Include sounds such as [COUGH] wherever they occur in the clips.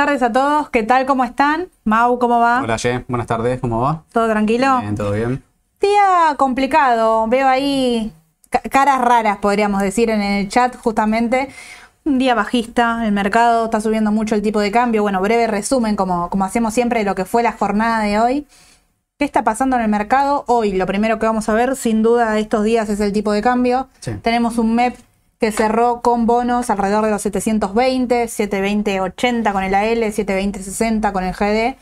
buenas tardes a todos. ¿Qué tal? ¿Cómo están? Mau, ¿cómo va? Hola, Ye. Buenas tardes. ¿Cómo va? ¿Todo tranquilo? Bien, todo bien. Día complicado. Veo ahí ca- caras raras, podríamos decir, en el chat, justamente. Un día bajista, el mercado está subiendo mucho el tipo de cambio. Bueno, breve resumen, como, como hacemos siempre, de lo que fue la jornada de hoy. ¿Qué está pasando en el mercado? Hoy lo primero que vamos a ver, sin duda, estos días es el tipo de cambio. Sí. Tenemos un MEP que cerró con bonos alrededor de los 720, 720.80 con el AL, 720.60 con el GD.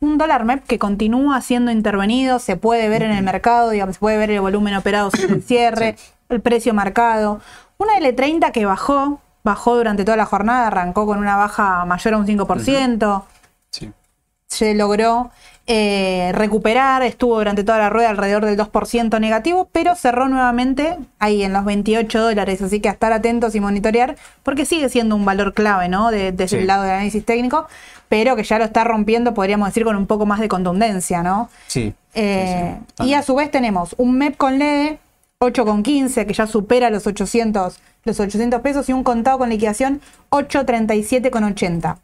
Un dólar MEP que continúa siendo intervenido, se puede ver en el mercado, digamos, se puede ver el volumen operado sobre el [COUGHS] cierre, el precio marcado. Una L30 que bajó, bajó durante toda la jornada, arrancó con una baja mayor a un 5% Sí. se logró eh, recuperar, estuvo durante toda la rueda alrededor del 2% negativo, pero cerró nuevamente ahí en los 28 dólares, así que a estar atentos y monitorear, porque sigue siendo un valor clave, ¿no? De- desde Sí. el lado del análisis técnico, pero que ya lo está rompiendo, podríamos decir, con un poco más de contundencia, ¿no? Sí. Eh, sí, sí. y a su vez tenemos un MEP con LEDE 8,15 que ya supera los 800, los 800 pesos y un contado con liquidación 837,80.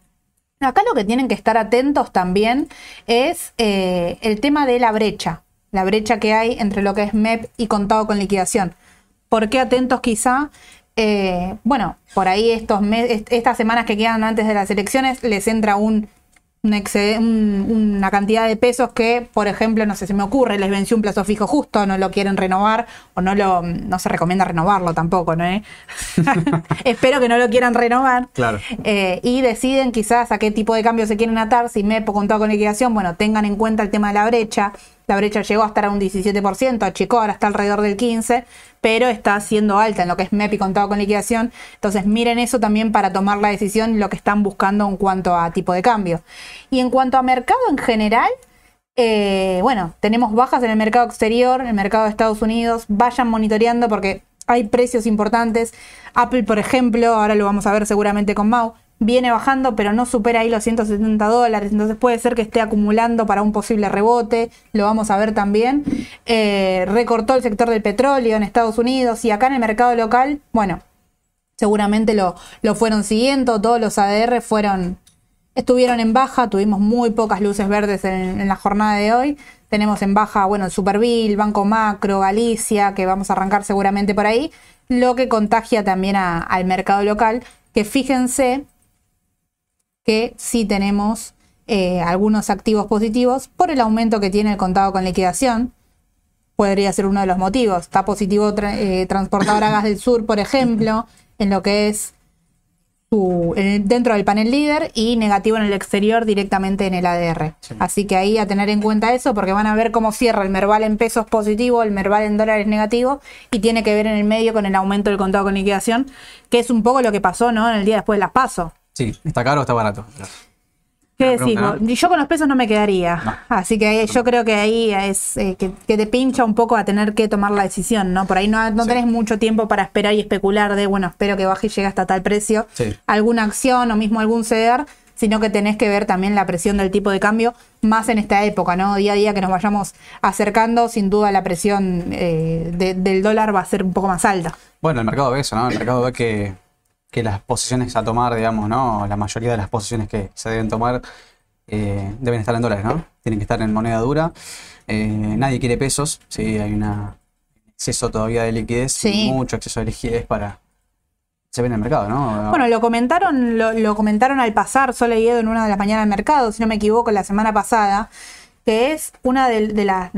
Acá lo que tienen que estar atentos también es eh, el tema de la brecha, la brecha que hay entre lo que es MEP y contado con liquidación. ¿Por qué atentos quizá? Eh, bueno, por ahí estos estas semanas que quedan antes de las elecciones les entra un, un excede- un- una cantidad de pesos que, por ejemplo, no sé, se me ocurre, les venció un plazo fijo justo, no lo quieren renovar o no lo no se recomienda renovarlo tampoco, ¿no? eh? [LAUGHS] Espero que no lo quieran renovar. Claro. Eh, y deciden quizás a qué tipo de cambio se quieren atar, si MEP o contado con liquidación, bueno, tengan en cuenta el tema de la brecha. La brecha llegó a estar a un 17%, achicó, ahora está alrededor del 15%, pero está siendo alta en lo que es MEP y contado con liquidación. Entonces miren eso también para tomar la decisión, lo que están buscando en cuanto a tipo de cambio. Y en cuanto a mercado en general, eh, bueno, tenemos bajas en el mercado exterior, en el mercado de Estados Unidos. Vayan monitoreando porque hay precios importantes. Apple, por ejemplo, ahora lo vamos a ver seguramente con Mau, viene bajando, pero no supera ahí los 170 dólares. Entonces puede ser que esté acumulando para un posible rebote. Lo vamos a ver también. Eh, recortó el sector del petróleo en Estados Unidos y acá en el mercado local, bueno, seguramente lo, lo fueron siguiendo. Todos los ADR fueron estuvieron en baja, tuvimos muy pocas luces verdes en, la jornada de hoy. Tenemos en baja, bueno, Superville, Banco Macro, Galicia, que vamos a arrancar seguramente por ahí, lo que contagia también al mercado local, que fíjense que sí tenemos eh, algunos activos positivos por el aumento que tiene el contado con liquidación. Podría ser uno de los motivos. Está positivo tra- eh, Transportadora Gas del Sur, por ejemplo, en lo que es su- en- dentro del panel líder y negativo en el exterior directamente en el ADR. Sí. Así que ahí a tener en cuenta eso porque van a ver cómo cierra el Merval en pesos positivo, el Merval en dólares negativo y tiene que ver en el medio con el aumento del contado con liquidación, que es un poco lo que pasó ¿no? en el día después de las PASO. Sí. ¿Está caro o está barato? ¿Qué decís? vos? Yo con los pesos no me quedaría. No. Así que yo creo que ahí es eh, que, que te pincha un poco a tener que tomar la decisión, ¿no? Por ahí no, no Sí. tenés mucho tiempo para esperar y especular de, bueno, espero que baje y llegue hasta tal precio, Sí. alguna acción o mismo algún ceder, sino que tenés que ver también la presión del tipo de cambio, más en esta época, ¿no? Día a día que nos vayamos acercando, sin duda la presión eh, de- del dólar va a ser un poco más alta. Bueno, el mercado ve eso, ¿no? El mercado ve que, que las posiciones a tomar, digamos, ¿no? La mayoría de las posiciones que se deben tomar eh, deben estar en dólares, ¿no? Tienen que estar en moneda dura. Eh, nadie quiere pesos, sí, hay un exceso todavía de liquidez, Sí. mucho exceso de liquidez para... Se ve en el mercado, ¿no? Bueno, lo comentaron, lo, lo comentaron al pasar, solo leído en una de las mañanas del mercado, si no me equivoco, la semana pasada, que es una de, de las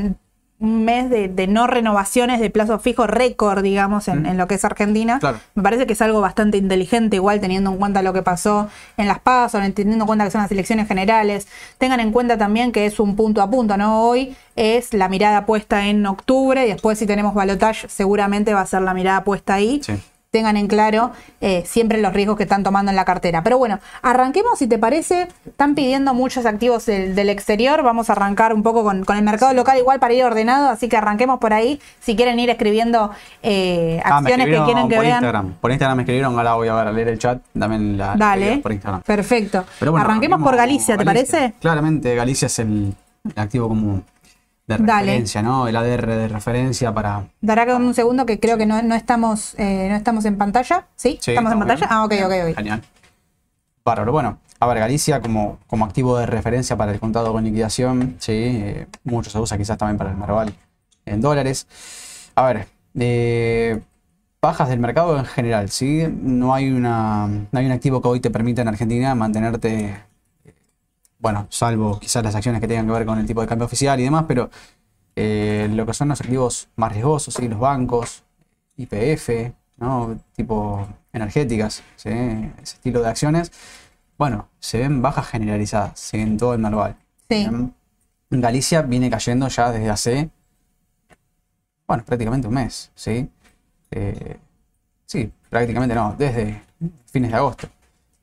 un mes de, de no renovaciones de plazo fijo récord, digamos, en, Mm. en lo que es Argentina. Claro. Me parece que es algo bastante inteligente, igual teniendo en cuenta lo que pasó en las PASO, teniendo en cuenta que son las elecciones generales. Tengan en cuenta también que es un punto a punto, ¿no? Hoy es la mirada puesta en octubre, y después si tenemos balotage seguramente va a ser la mirada puesta ahí Sí. Tengan en claro eh, siempre los riesgos que están tomando en la cartera. Pero bueno, arranquemos si te parece. Están pidiendo muchos activos del, del exterior. Vamos a arrancar un poco con, con el mercado local igual para ir ordenado. Así que arranquemos por ahí. Si quieren ir escribiendo eh, Ah, acciones que quieren que por vean. Instagram. Por Instagram me escribieron, ahora voy a ver a leer el chat. Dame la Dale. por Instagram. Perfecto. Pero bueno, arranquemos por Galicia, ¿te Galicia. parece? Claramente Galicia es el, el activo común de Dale. referencia, ¿no? El ADR de referencia para... Dará que un segundo que creo que no, no estamos eh, no estamos en pantalla. ¿Sí? Sí, ¿Estamos en pantalla? bien. Ah, ok, ok, ok. Genial. Bárbaro. Bueno, a ver, Galicia como, como activo de referencia para el contado con liquidación, sí, eh, mucho se usa quizás también para el Merval en dólares. A ver, eh, bajas del mercado en general, ¿sí? No hay, una, no hay un activo que hoy te permita en Argentina mantenerte, bueno, salvo quizás las acciones que tengan que ver con el tipo de cambio oficial y demás, pero eh, lo que son los activos más riesgosos, ¿sí? Los bancos, IPF, ¿no? Tipo energéticas, ¿sí? Ese estilo de acciones bueno, se ven bajas generalizadas en todo el Marval. Sí. Galicia viene cayendo ya desde hace, bueno, prácticamente un mes, ¿sí? Eh, sí, prácticamente no, desde fines de agosto.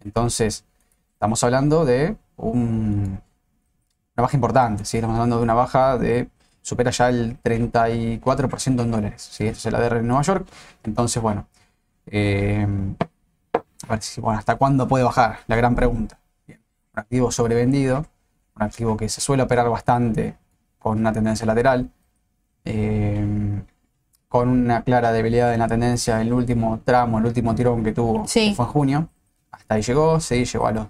Entonces, estamos hablando de un, una baja importante, ¿sí? Estamos hablando de una baja de, supera ya el 34% en dólares, ¿sí? Esto es el ADR en Nueva York. Entonces, bueno, eh, bueno, ¿hasta cuándo puede bajar? La gran pregunta. un activo sobrevendido, un activo que se suele operar bastante con una tendencia lateral, eh, con una clara debilidad en la tendencia, el último tramo, el último tirón que tuvo, fue en junio, hasta ahí llegó, sí, llegó a los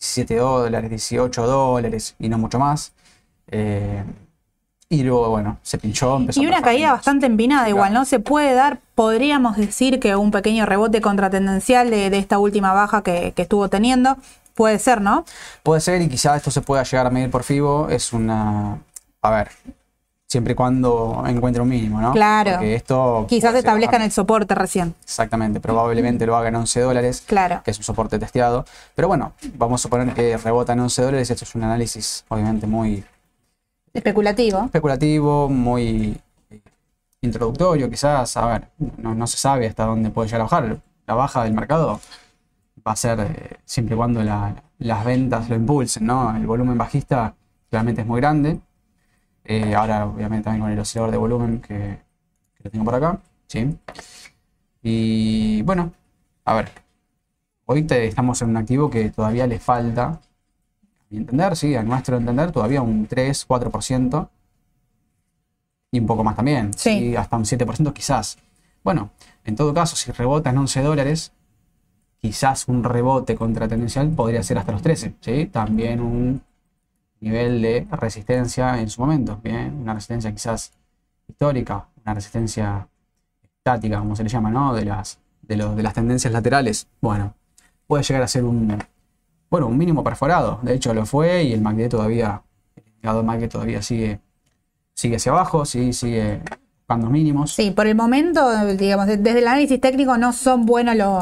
17 dólares, 18 dólares y no mucho más. Eh, y luego, bueno, se pinchó. Empezó y una caída bastante empinada, igual, ¿no? Se puede dar, podríamos decir que un pequeño rebote contratendencial de, de esta última baja que, estuvo teniendo. Puede ser, ¿no? Puede ser, y quizás esto se pueda llegar a medir por FIBO. Es una. A ver, siempre y cuando encuentre un mínimo, ¿no? Claro. Porque esto Quizás establezcan el soporte recién. Exactamente, probablemente lo haga en 11 dólares, claro. que es un soporte testeado. Pero bueno, vamos a suponer que rebota en 11 dólares. Esto es un análisis, obviamente, muy Especulativo. Especulativo, muy introductorio quizás. A ver, no, se sabe hasta dónde puede llegar a bajar. La baja del mercado va a ser eh, siempre y cuando las ventas lo impulsen, ¿no? El volumen bajista realmente es muy grande. Eh, ahora, obviamente, también con el oscilador de volumen que, que, lo tengo por acá. ¿sí? Y bueno, a ver. Hoy estamos en un activo que todavía le falta mi entender, sí, a nuestro entender, todavía un 3, 4%. Y un poco más también. Sí. Hasta un 7% quizás. Bueno, en todo caso, si rebota en 11 dólares, quizás un rebote contratendencial podría ser hasta los 13. ¿sí? También un nivel de resistencia en su momento. Bien, una resistencia quizás histórica, una resistencia estática, como se le llama, ¿no? De las, de, de las tendencias laterales. Bueno, puede llegar a ser un, bueno, un mínimo perforado. De hecho, lo fue y el MACD todavía, el indicador todavía sigue, sigue hacia abajo, sí, sigue buscando mínimos. Sí, por el momento, digamos, desde el análisis técnico no son buenos lo,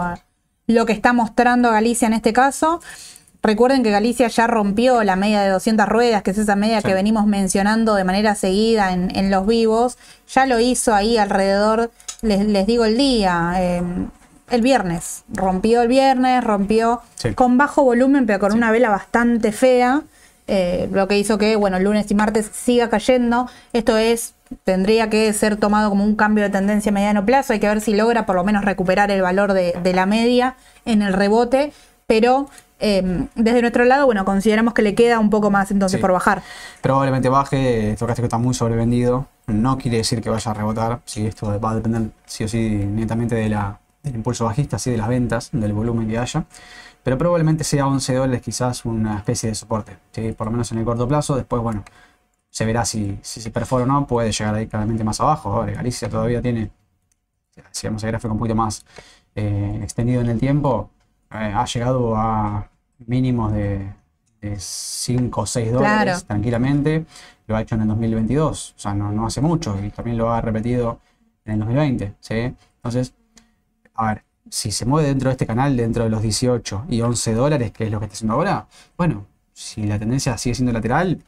lo que está mostrando Galicia en este caso. Recuerden que Galicia ya rompió la media de 200 ruedas, que es esa media que venimos mencionando de manera seguida en, los vivos. Ya lo hizo ahí alrededor, les, les digo el día, eh, el viernes. Rompió el viernes, rompió con bajo volumen, pero con una vela bastante fea. Eh, lo que hizo que, bueno, lunes y martes siga cayendo. Esto es, tendría que ser tomado como un cambio de tendencia a mediano plazo. Hay que ver si logra por lo menos recuperar el valor de, la media en el rebote. Pero em, desde nuestro lado, bueno, consideramos que le queda un poco más entonces por bajar. Probablemente baje, esto que está muy sobrevendido. No quiere decir que vaya a rebotar. Si esto va a depender sí o sí netamente de la del impulso bajista, así de las ventas, del volumen que haya. Pero probablemente sea 11 dólares quizás una especie de soporte, por lo menos en el corto plazo. Después, bueno, se verá si, se perfora o no, puede llegar ahí claramente más abajo. Ahora, Galicia todavía tiene, si vemos el gráfico un poquito más eh, extendido en el tiempo, ha llegado a mínimos de, 5 o 6 dólares tranquilamente. Lo ha hecho en el 2022, o sea, no, no hace mucho, y también lo ha repetido en el 2020. ¿sí? Entonces, a ver, si se mueve dentro de este canal, dentro de los 18 y 11 dólares, que es lo que está haciendo ahora, bueno, si la tendencia sigue siendo lateral,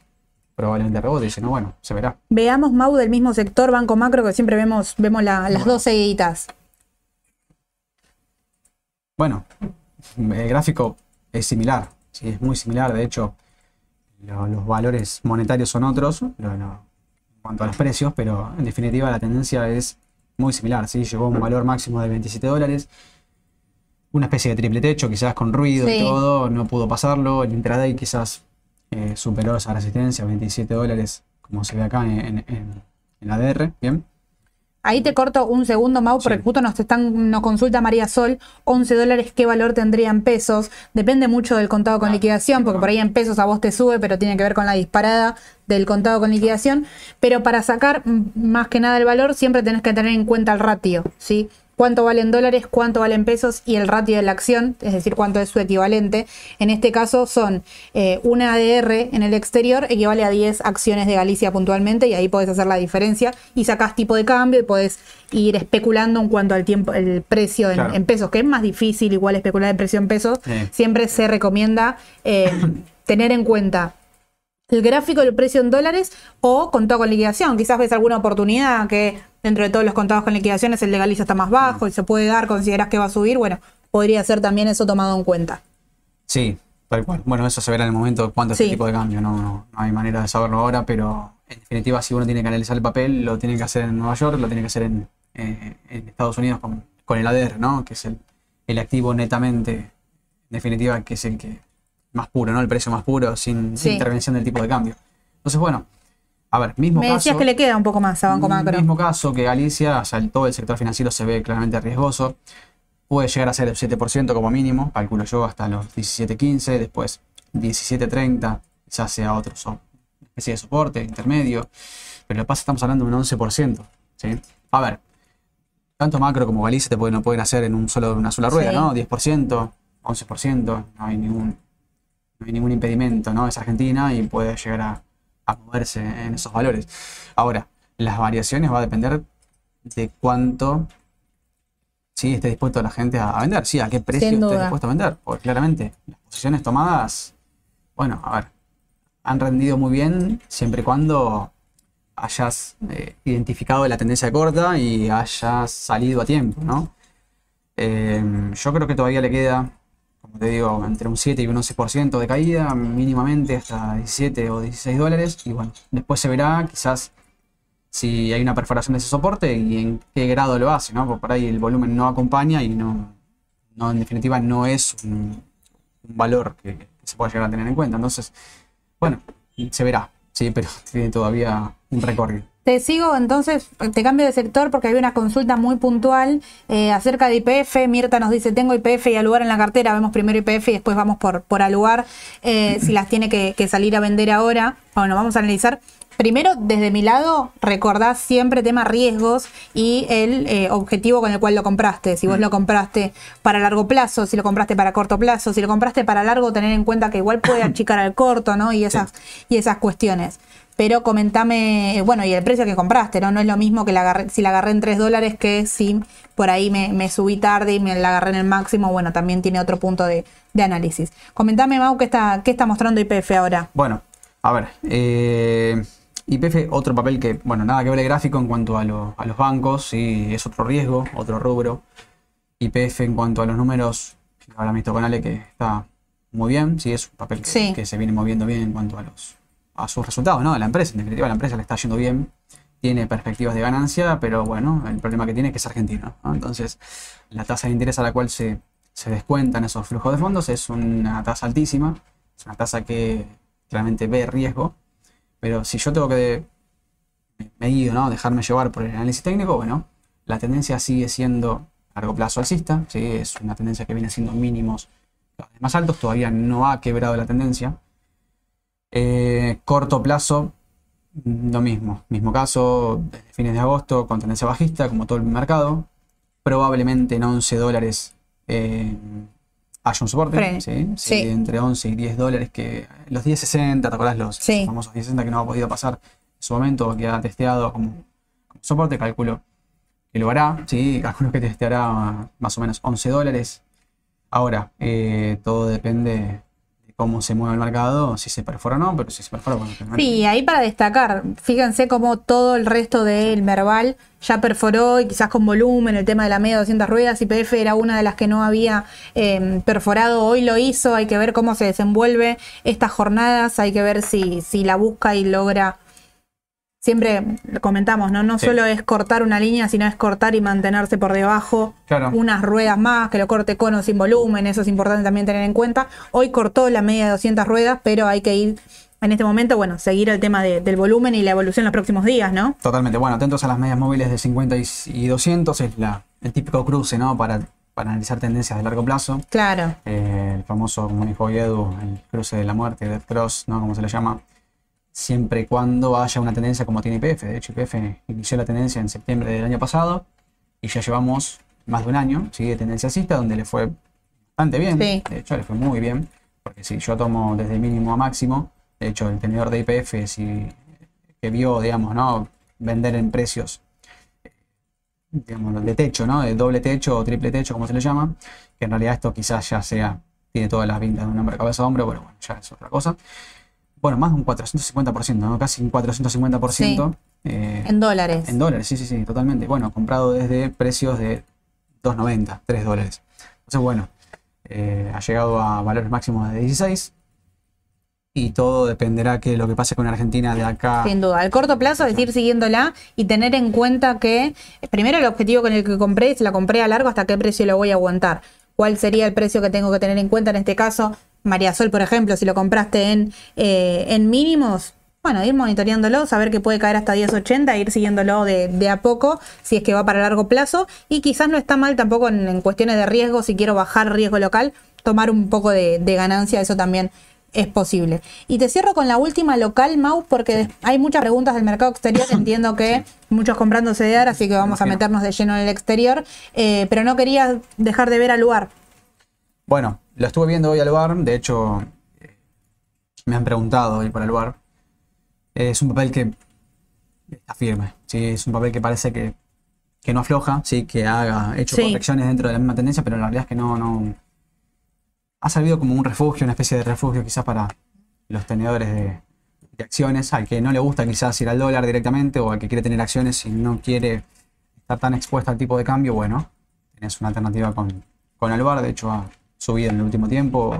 probablemente rebote. Dice, no, bueno, se verá. Veamos Mau del mismo sector, Banco Macro, que siempre vemos, vemos las dos seguiditas. Bueno, el gráfico es similar, sí, es muy similar. De hecho, los valores monetarios son otros en cuanto a los precios, pero en definitiva la tendencia es muy similar, ¿sí? Llegó a un valor máximo de 27 dólares. Una especie de triple techo, quizás con ruido y todo, no pudo pasarlo. El intraday quizás eh, superó esa resistencia, 27 dólares, como se ve acá en, la DR, ¿bien? Ahí te corto un segundo, Mau, porque justo nos están, nos consulta María Sol, 11 dólares, ¿qué valor tendría en pesos? Depende mucho del contado con liquidación, porque por ahí en pesos a vos te sube, pero tiene que ver con la disparada del contado con liquidación. Pero para sacar más que nada el valor, siempre tenés que tener en cuenta el ratio, ¿sí? Cuánto valen dólares, cuánto valen pesos y el ratio de la acción, es decir, cuánto es su equivalente. En este caso son eh, una ADR en el exterior equivale a 10 acciones de Galicia puntualmente y ahí podés hacer la diferencia y sacás tipo de cambio y podés ir especulando en cuanto al tiempo, el precio en, pesos, que es más difícil igual especular el precio en pesos. Siempre se recomienda eh, tener en cuenta el gráfico del precio en dólares o contado con liquidación. Quizás ves alguna oportunidad que dentro de todos los contados con liquidaciones el legaliza está más bajo y se puede dar, consideras que va a subir, bueno, podría ser también eso tomado en cuenta. Sí, tal cual. Bueno, eso se verá en el momento cuánto es el tipo de cambio, no, no, hay manera de saberlo ahora, pero en definitiva si uno tiene que analizar el papel, lo tiene que hacer en Nueva York, lo tiene que hacer en, eh, Estados Unidos con, el ADR, ¿no? Que es el, activo netamente, en definitiva, que es el que más puro, ¿no? El precio más puro, sin intervención del tipo de cambio. Entonces, bueno, a ver, mismo Me decías que le queda un poco más a Banco Macro. Mismo caso que Galicia, o sea, todo el sector financiero se ve claramente riesgoso. Puede llegar a ser el 7% como mínimo, calculo yo, hasta los 17.15, después 17.30, quizás sea otro especie de soporte intermedio. Pero lo que pasa estamos hablando de un 11%. ¿sí? A ver, tanto macro como Galicia te pueden, no pueden hacer en un solo, una sola rueda, ¿no? 10%, 11%, no hay ningún, no hay ningún impedimento, ¿no? Es Argentina y puede llegar a a moverse en esos valores. Ahora, las variaciones va a depender de cuánto sí, esté dispuesto la gente a, vender, sí, a qué precio esté dispuesto a vender. Porque claramente las posiciones tomadas, bueno, a ver, han rendido muy bien siempre y cuando hayas eh, identificado la tendencia corta y hayas salido a tiempo, ¿no? Eh, yo creo que todavía le queda como te digo, entre un 7 y un 11% de caída, mínimamente hasta 17 o 16 dólares. Y bueno, después se verá quizás si hay una perforación de ese soporte y en qué grado lo hace, ¿no? Porque por ahí el volumen no acompaña y no, no en definitiva no es un, valor que, que, se pueda llegar a tener en cuenta. Entonces, bueno, se verá, sí, pero [LAUGHS] tiene todavía un recorrido. Te sigo, entonces te cambio de sector porque hay una consulta muy puntual eh, acerca de IPF. Mirta nos dice, tengo IPF y lugar en la cartera. Vemos primero IPF y después vamos por, por alugar eh, si las tiene que, salir a vender ahora. Bueno, vamos a analizar. Primero, desde mi lado, recordás siempre tema riesgos y el eh, objetivo con el cual lo compraste. Si vos lo compraste para largo plazo, si lo compraste para corto plazo, si lo compraste para largo, tener en cuenta que igual puede [COUGHS] achicar al corto, ¿no? Y esas, y esas cuestiones pero comentame, bueno, y el precio que compraste, ¿no? No es lo mismo que la agarré, si la agarré en 3 dólares que si por ahí me, subí tarde y me la agarré en el máximo, bueno, también tiene otro punto de, análisis. Comentame, Mau, ¿qué está, qué está mostrando IPF ahora? Bueno, a ver, eh, IPF, otro papel que, bueno, nada que ver el gráfico en cuanto a, los bancos, sí, es otro riesgo, otro rubro. IPF en cuanto a los números, ahora visto con Ale que está muy bien, sí, es un papel que se viene moviendo bien en cuanto a los a sus resultados, ¿no? La empresa, en definitiva, la empresa le está yendo bien, tiene perspectivas de ganancia, pero bueno, el problema que tiene es que es argentino, Entonces, la tasa de interés a la cual se, se descuentan esos flujos de fondos es una tasa altísima, es una tasa que claramente ve riesgo, pero si yo tengo que medir, ¿no? Dejarme llevar por el análisis técnico, bueno, la tendencia sigue siendo a largo plazo alcista, ¿sí? es una tendencia que viene siendo mínimos más altos, todavía no ha quebrado la tendencia, eh, corto plazo, lo mismo. Mismo caso, desde fines de agosto, con tendencia bajista, como todo el mercado. Probablemente en 11 dólares eh, haya un soporte. ¿sí? Entre 11 y 10 dólares, que los 10.60, ¿te acordás? Los, famosos 10.60 que no ha podido pasar en su momento, que ha testeado como, soporte, calculo que lo hará. ¿sí? Calculo que testeará más o menos 11 dólares. Ahora, eh, todo depende cómo se mueve el mercado, si se perfora o no, pero si se perfora, bueno. Sí, ahí para destacar, fíjense cómo todo el resto del Merval ya perforó y quizás con volumen, el tema de la media 200 ruedas, IPF era una de las que no había em, perforado, hoy lo hizo, hay que ver cómo se desenvuelve estas jornadas, hay que ver si, si la busca y logra siempre comentamos, ¿no? No solo es cortar una línea, sino es cortar y mantenerse por debajo unas ruedas más, que lo corte con o sin volumen, eso es importante también tener en cuenta. Hoy cortó la media de 200 ruedas, pero hay que ir en este momento, bueno, seguir el tema de- del volumen y la evolución en los próximos días, ¿no? Totalmente. Bueno, atentos a las medias móviles de 50 y y 200, es la, el típico cruce, ¿no? Para, para analizar tendencias de largo plazo. Claro. Eh, el famoso, como dijo Edu, el cruce de la muerte, Death Cross, ¿no? Como se le llama. Siempre y cuando haya una tendencia como tiene IPF. De hecho, IPF inició la tendencia en septiembre del año pasado y ya llevamos más de un año, sigue tendencia alcista, donde le fue bastante bien. Sí. De hecho, le fue muy bien. Porque si yo tomo desde mínimo a máximo, de hecho, el tenedor de IPF, si, que vio, digamos, ¿no? Vender en precios digamos, de techo, ¿no? De doble techo o triple techo, como se le llama, que en realidad esto quizás ya sea, tiene todas las pintas de un hombre cabeza a hombro, pero bueno, ya es otra cosa. Bueno, más de un 450%, ¿no? Casi un 450% eh, En dólares. en dólares, sí, sí, sí, totalmente. Bueno, comprado desde precios de 2.90, 3 dólares. Entonces, bueno, eh, ha llegado a valores máximos de 16 y todo dependerá que lo que pase con Argentina de acá. Sin duda. Al corto plazo es ir siguiéndola y tener en cuenta que, eh, primero, el objetivo con el que compré, si la compré a largo, hasta qué precio lo voy a aguantar. ¿Cuál sería el precio que tengo que tener en cuenta en este caso? María Sol, por ejemplo, si lo compraste en, eh, en mínimos, bueno, ir monitoreándolo, saber que puede caer hasta 10.80, ir siguiéndolo de, de a poco, si es que va para largo plazo. Y quizás no está mal tampoco en, en cuestiones de riesgo, si quiero bajar riesgo local, tomar un poco de, de ganancia, eso también es posible. Y te cierro con la última local, Mau, porque hay muchas preguntas del mercado exterior. [COUGHS] Entiendo que muchos comprando CDR, así que vamos a meternos de lleno en el exterior. Eh, pero no quería dejar de ver al lugar. Bueno, lo estuve viendo hoy al bar, de hecho eh, me han preguntado hoy por el bar. Es un papel que está firme, ¿sí? es un papel que parece que, que no afloja, sí, que ha hecho Sí. correcciones dentro de la misma tendencia, pero la realidad es que no, no ha servido como un refugio, una especie de refugio quizás para los tenedores de, de acciones, al que no le gusta quizás ir al dólar directamente o al que quiere tener acciones y no quiere estar tan expuesto al tipo de cambio, bueno, tenés una alternativa con, con Alvar, de hecho ha subido en el último tiempo,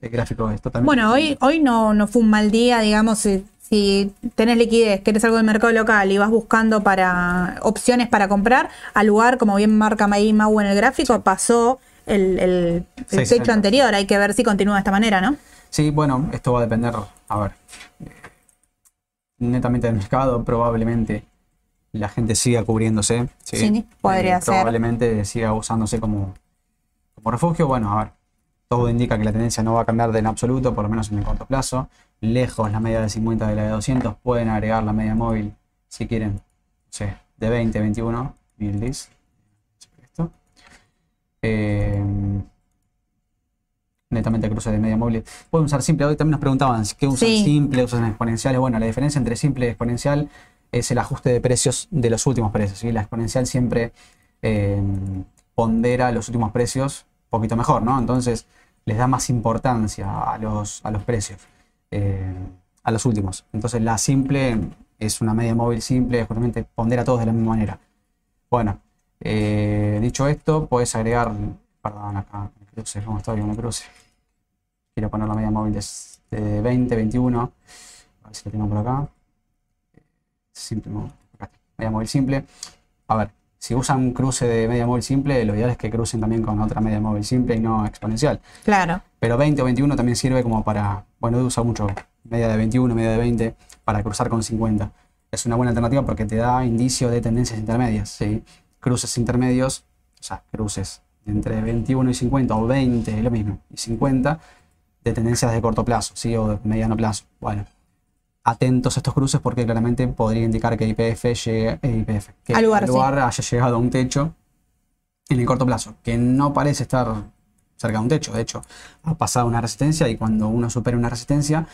el gráfico es totalmente... Bueno, hoy, hoy no, no fue un mal día, digamos, si, si tenés liquidez, querés algo del mercado local y vas buscando para opciones para comprar, al lugar, como bien marca ahí Mau en el gráfico, pasó el, el, el 660. techo anterior. Hay que ver si continúa de esta manera, ¿no? Sí, bueno, esto va a depender, a ver, eh, netamente del mercado, probablemente la gente siga cubriéndose. Sí, Sí, podría ser. Probablemente siga usándose como, como refugio. Bueno, a ver, todo indica que la tendencia no va a cambiar de en absoluto, por lo menos en el corto plazo. Lejos la media de 50 de la de 200, pueden agregar la media móvil si quieren, no sé, de 20, 21, mil dis. Esto. Eh, netamente cruce de media móvil. Pueden usar simple. Hoy también nos preguntaban qué usan Sí. simple, usan exponenciales. Bueno, la diferencia entre simple y exponencial es el ajuste de precios de los últimos precios. ¿sí? La exponencial siempre eh, pondera los últimos precios poquito mejor, ¿no? Entonces les da más importancia a los, a los precios, eh, a los últimos. Entonces la simple es una media móvil simple, justamente pondera todos de la misma manera. Bueno, eh, dicho esto, puedes agregar, perdón, acá, el cruce, ¿cómo estoy el cruce? Quiero poner la media móvil de, de 20, 21, a ver si lo tengo por acá. Simple, no, acá media móvil simple. A ver, si usan un cruce de media móvil simple, lo ideal es que crucen también con otra media móvil simple y no exponencial. Claro. Pero 20 o 21 también sirve como para, bueno, usa mucho media de 21, media de 20 para cruzar con 50. Es una buena alternativa porque te da indicio de tendencias intermedias, ¿sí? Cruces intermedios, o sea, cruces entre 21 y 50 o 20, es lo mismo, y 50 de tendencias de corto plazo, ¿sí? O de mediano plazo. Bueno, atentos a estos cruces porque claramente podría indicar que IPF llegue, eh, que Al lugar, el sí. lugar haya llegado a un techo en el corto plazo, que no parece estar cerca de un techo. De hecho, ha pasado una resistencia y cuando uno supera una resistencia,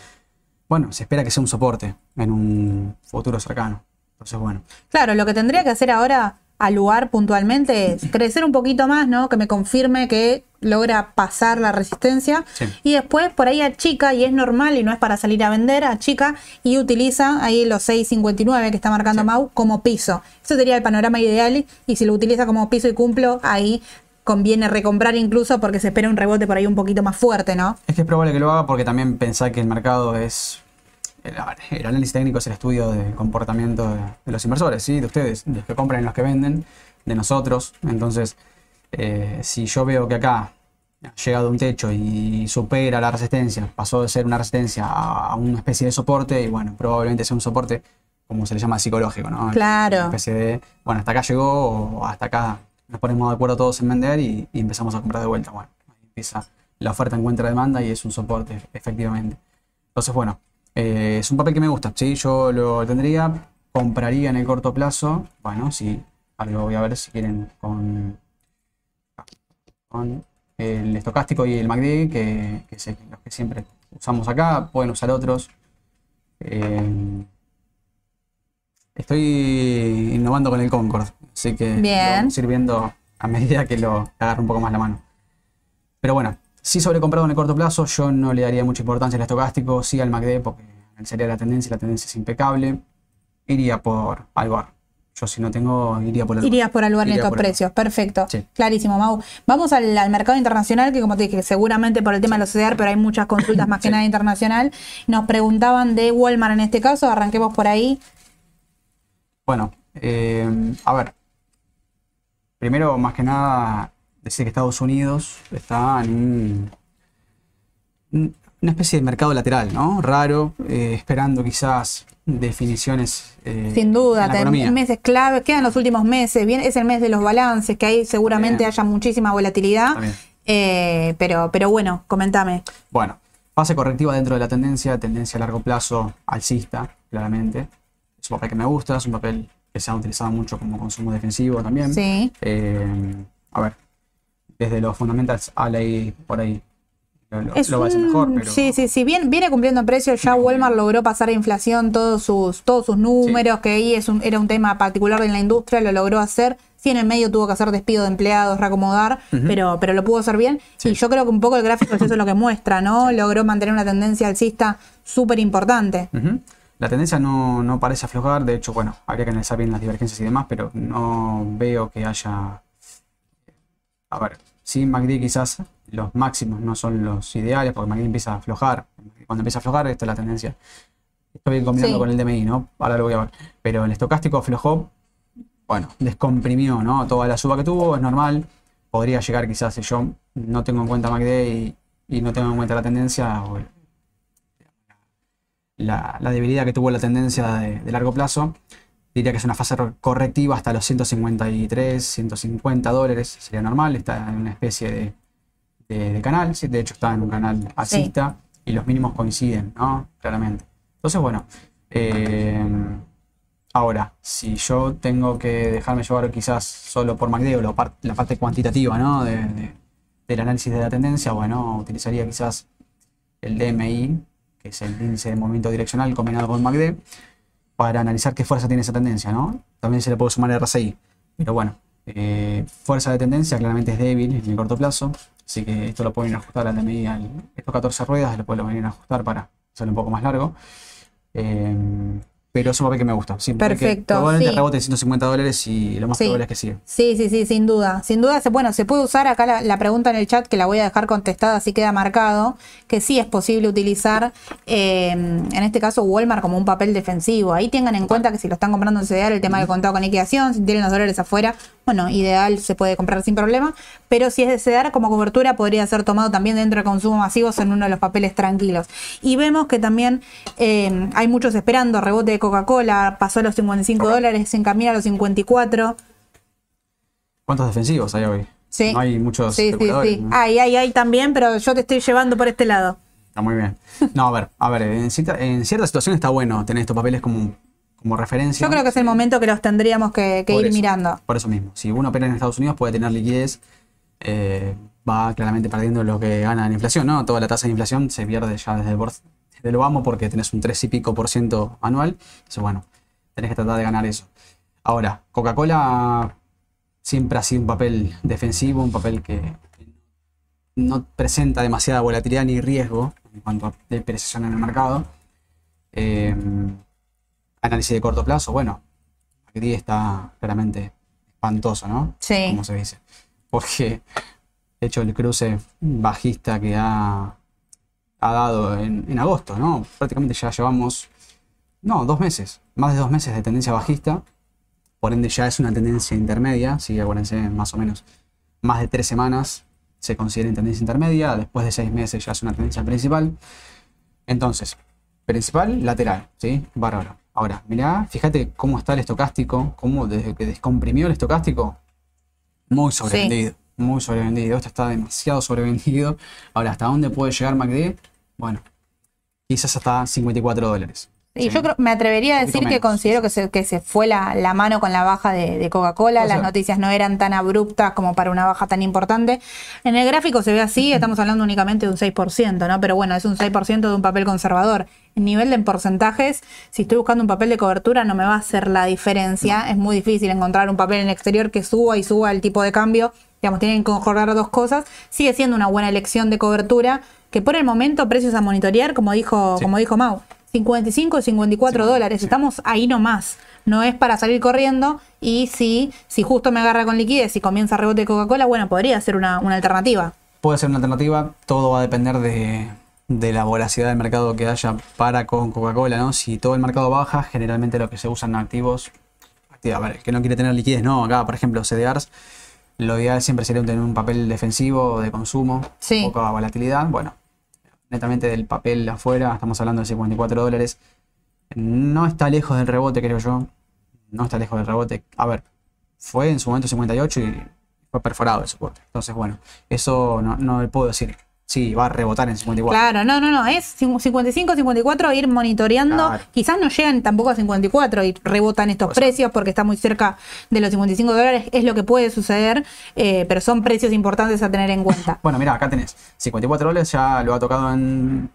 bueno, se espera que sea un soporte en un futuro cercano. Entonces, bueno, Claro, lo que tendría que hacer ahora al lugar puntualmente es crecer un poquito más, ¿no? Que me confirme que logra pasar la resistencia Sí. y después por ahí achica y es normal y no es para salir a vender, achica y utiliza ahí los 6.59 que está marcando Mau como piso. Eso sería el panorama ideal y si lo utiliza como piso y cumplo, ahí conviene recomprar incluso porque se espera un rebote por ahí un poquito más fuerte, ¿no? es que es probable que lo haga porque también pensar que el mercado es. El, el análisis técnico es el estudio del comportamiento de, de los inversores, ¿sí? de ustedes, de los que compran y los que venden, de nosotros. Entonces, eh, si yo veo que acá ha llegado a un techo y supera la resistencia, pasó de ser una resistencia a una especie de soporte y bueno, probablemente sea un soporte como se le llama psicológico, ¿no? Claro. Una especie de, bueno, hasta acá llegó o hasta acá nos ponemos de acuerdo todos en vender y, y empezamos a comprar de vuelta. Bueno, ahí empieza la oferta encuentra demanda y es un soporte, efectivamente. Entonces, bueno, eh, es un papel que me gusta, ¿sí? Yo lo tendría, compraría en el corto plazo, bueno, sí, algo voy a ver si quieren con, con el estocástico y el MACD, que, que es los que siempre usamos acá, pueden usar otros. Eh, estoy innovando con el Concord, así que Bien. vamos a medida que lo agarre un poco más la mano. Pero bueno, si sobrecomprado en el corto plazo, yo no le daría mucha importancia al estocástico, sí al MACD, porque sería la tendencia, la tendencia es impecable. Iría por Alvar. Yo si no tengo, iría por Alvar. Irías por Alvar en estos precios, perfecto. Sí. Clarísimo, Mau. Vamos al, al mercado internacional, que como te dije, seguramente por el tema de los CDR, pero hay muchas consultas más que Sí. nada internacional. Nos preguntaban de Walmart en este caso, arranquemos por ahí. Bueno, eh, a ver. Primero, más que nada, decir que Estados Unidos está en un- un- una especie de mercado lateral, ¿no? Raro, eh, esperando quizás definiciones. eh, Sin duda, en meses clave, quedan los últimos meses, bien, es el mes de los balances, que ahí seguramente Bien. haya muchísima volatilidad. Eh, pero, pero bueno, comentame. Bueno, fase correctiva dentro de la tendencia, tendencia a largo plazo alcista, claramente. Es un papel que me gusta, es un papel que se ha utilizado mucho como consumo defensivo también. Sí. A ver, desde los fundamentals a ley por ahí lo, lo- Es lo va a hacer mejor, pero Sí, sí, sí, bien, viene cumpliendo precios. Ya Walmart logró pasar a inflación todos sus, todos sus números, que ahí es un, era un tema particular en la industria, lo logró hacer. Sí, en el medio tuvo que hacer despido de empleados, reacomodar, pero, pero lo pudo hacer bien. Sí. Y yo creo que un poco el gráfico es eso lo que muestra, ¿no? Logró mantener una tendencia alcista súper importante. La tendencia no, no parece aflojar, de hecho, bueno, habría que analizar bien las divergencias y demás, pero no veo que haya... A ver, sí, MACD quizás los máximos no son los ideales, porque MACD empieza a aflojar. Cuando empieza a aflojar, esta es la tendencia. Estoy combinando Sí. con el DMI, ¿no? Ahora lo voy a ver. Pero el estocástico aflojó, bueno, descomprimió, ¿no? Toda la suba que tuvo, es normal. Podría llegar quizás si yo no tengo en cuenta MACD y, y no tengo en cuenta la tendencia, o la, la debilidad que tuvo la tendencia de, de largo plazo, diría que es una fase correctiva hasta los 153, 150 dólares, sería normal, está en una especie de, de- de canal, sí, de hecho está en un canal alcista y los mínimos coinciden, ¿no? Claramente. Entonces, bueno, eh, ahora, si yo tengo que dejarme llevar quizás solo por MACD o la, par- la parte cuantitativa, ¿no? De- de- del análisis de la tendencia, bueno, utilizaría quizás el DMI, que es el índice de movimiento direccional combinado con MACD, para analizar qué fuerza tiene esa tendencia, ¿no? También se le puede sumar el RSI, pero bueno, eh, fuerza de tendencia claramente es débil en el corto plazo, así que esto lo pueden ajustar al DMI, al, estos 14 ruedas, lo pueden a ajustar para hacerlo un poco más largo. Eh, pero es un papel que me gusta. Porque Perfecto, Probablemente sí. rebote en 150 dólares y lo más Sí. probable es que siga. Sí, sí, sí, sin duda. Sin duda, se, bueno, se puede usar acá la, la pregunta en el chat, que la voy a dejar contestada, así queda marcado, que sí es posible utilizar, eh, en este caso, Walmart como un papel defensivo. Ahí tengan en cuenta que si lo están comprando en CDR, el tema del contado con liquidación, si tienen los dólares afuera, bueno, ideal, se puede comprar sin problema, pero si es de CDR como cobertura, podría ser tomado también dentro de consumo masivos en uno de los papeles tranquilos. Y vemos que también eh, hay muchos esperando, rebote de Coca-Cola, pasó a los 55 dólares, se encamina a los 54. ¿Cuántos defensivos hay hoy? Sí. No hay muchos Sí, sí, especuladores, sí. ¿no? Hay, hay, hay también, pero yo te estoy llevando por este lado. Está muy bien. No, a ver, a ver, en, cierta- en ciertas situaciones está bueno tener estos papeles como, como referencia. Yo creo que es el momento que los tendríamos que, ir eso, mirando. Por eso mismo. Si uno opera en Estados Unidos puede tener liquidez, eh, va claramente perdiendo lo que gana en inflación, ¿no? Toda la tasa de inflación se pierde ya desde, el desde lo vamos porque tenés un 3 y pico por ciento anual. Entonces, bueno, tenés que tratar de ganar eso. Ahora, Coca-Cola siempre ha sido un papel defensivo, un papel que no presenta demasiada volatilidad ni riesgo en cuanto a depreciación en el mercado. Eh, análisis de corto plazo, bueno, aquí está claramente espantoso, ¿no? Sí. Como se dice. Porque, de hecho, el cruce bajista que ha, ha dado en, en agosto, ¿no? Prácticamente ya llevamos, no, dos meses, más de dos meses de tendencia bajista. Por ende, ya es una tendencia intermedia, sí, acuérdense, más o menos, más de tres semanas se considera en tendencia intermedia, después de seis meses ya es una tendencia principal. Entonces, principal, lateral, ¿sí? Bárbaro. Ahora, mirá, fíjate cómo está el estocástico, cómo desde que descomprimió el estocástico, muy sobrevendido, muy sobrevendido. Esto está demasiado sobrevendido. Ahora, ¿hasta dónde puede llegar MACD? Bueno, quizás hasta 54 dólares. Y yo creo, me atrevería a decir que considero que se, que se fue la, mano con la baja de, Coca-Cola. Las noticias no eran tan abruptas como para una baja tan importante. En el gráfico se ve así, estamos hablando únicamente de un 6%, ¿no? Pero bueno, es un 6% de un papel conservador. En nivel de porcentajes, si estoy buscando un papel de cobertura, no me va a hacer la diferencia. Es muy difícil encontrar un papel en el exterior que suba y suba el tipo de cambio. Digamos, tienen que conjugar dos cosas. Sigue siendo una buena elección de cobertura que por el momento precios a monitorear, como dijo, como dijo Mau 55 y 54 dólares. Estamos ahí nomás. No es para salir corriendo. Y si, si justo me agarra con liquidez y comienza rebote de Coca-Cola, bueno, podría ser una, alternativa. Puede ser una alternativa. Todo va a depender de, la voracidad del mercado que haya para con Coca-Cola, ¿no? Si todo el mercado baja, generalmente lo que se usan activos. A ver, que no quiere tener liquidez, no. Acá, por ejemplo, CDRs, lo ideal siempre sería tener un papel defensivo de consumo, poca volatilidad. Bueno, netamente del papel afuera, estamos hablando de 54 dólares. No está lejos del rebote, creo yo. No está lejos del rebote. A ver, fue en su momento 58 y fue perforado el soporte. Entonces, bueno, eso no, no le puedo decir Sí, va a rebotar en 54. Claro, no, no, no, es 55, 54, ir monitoreando. Quizás no llegan tampoco a 54 y rebotan estos precios porque está muy cerca de los 55 dólares, es lo que puede suceder, eh, pero son precios importantes a tener en cuenta. [LAUGHS] bueno, mira, acá tenés 54 dólares, ya lo ha tocado en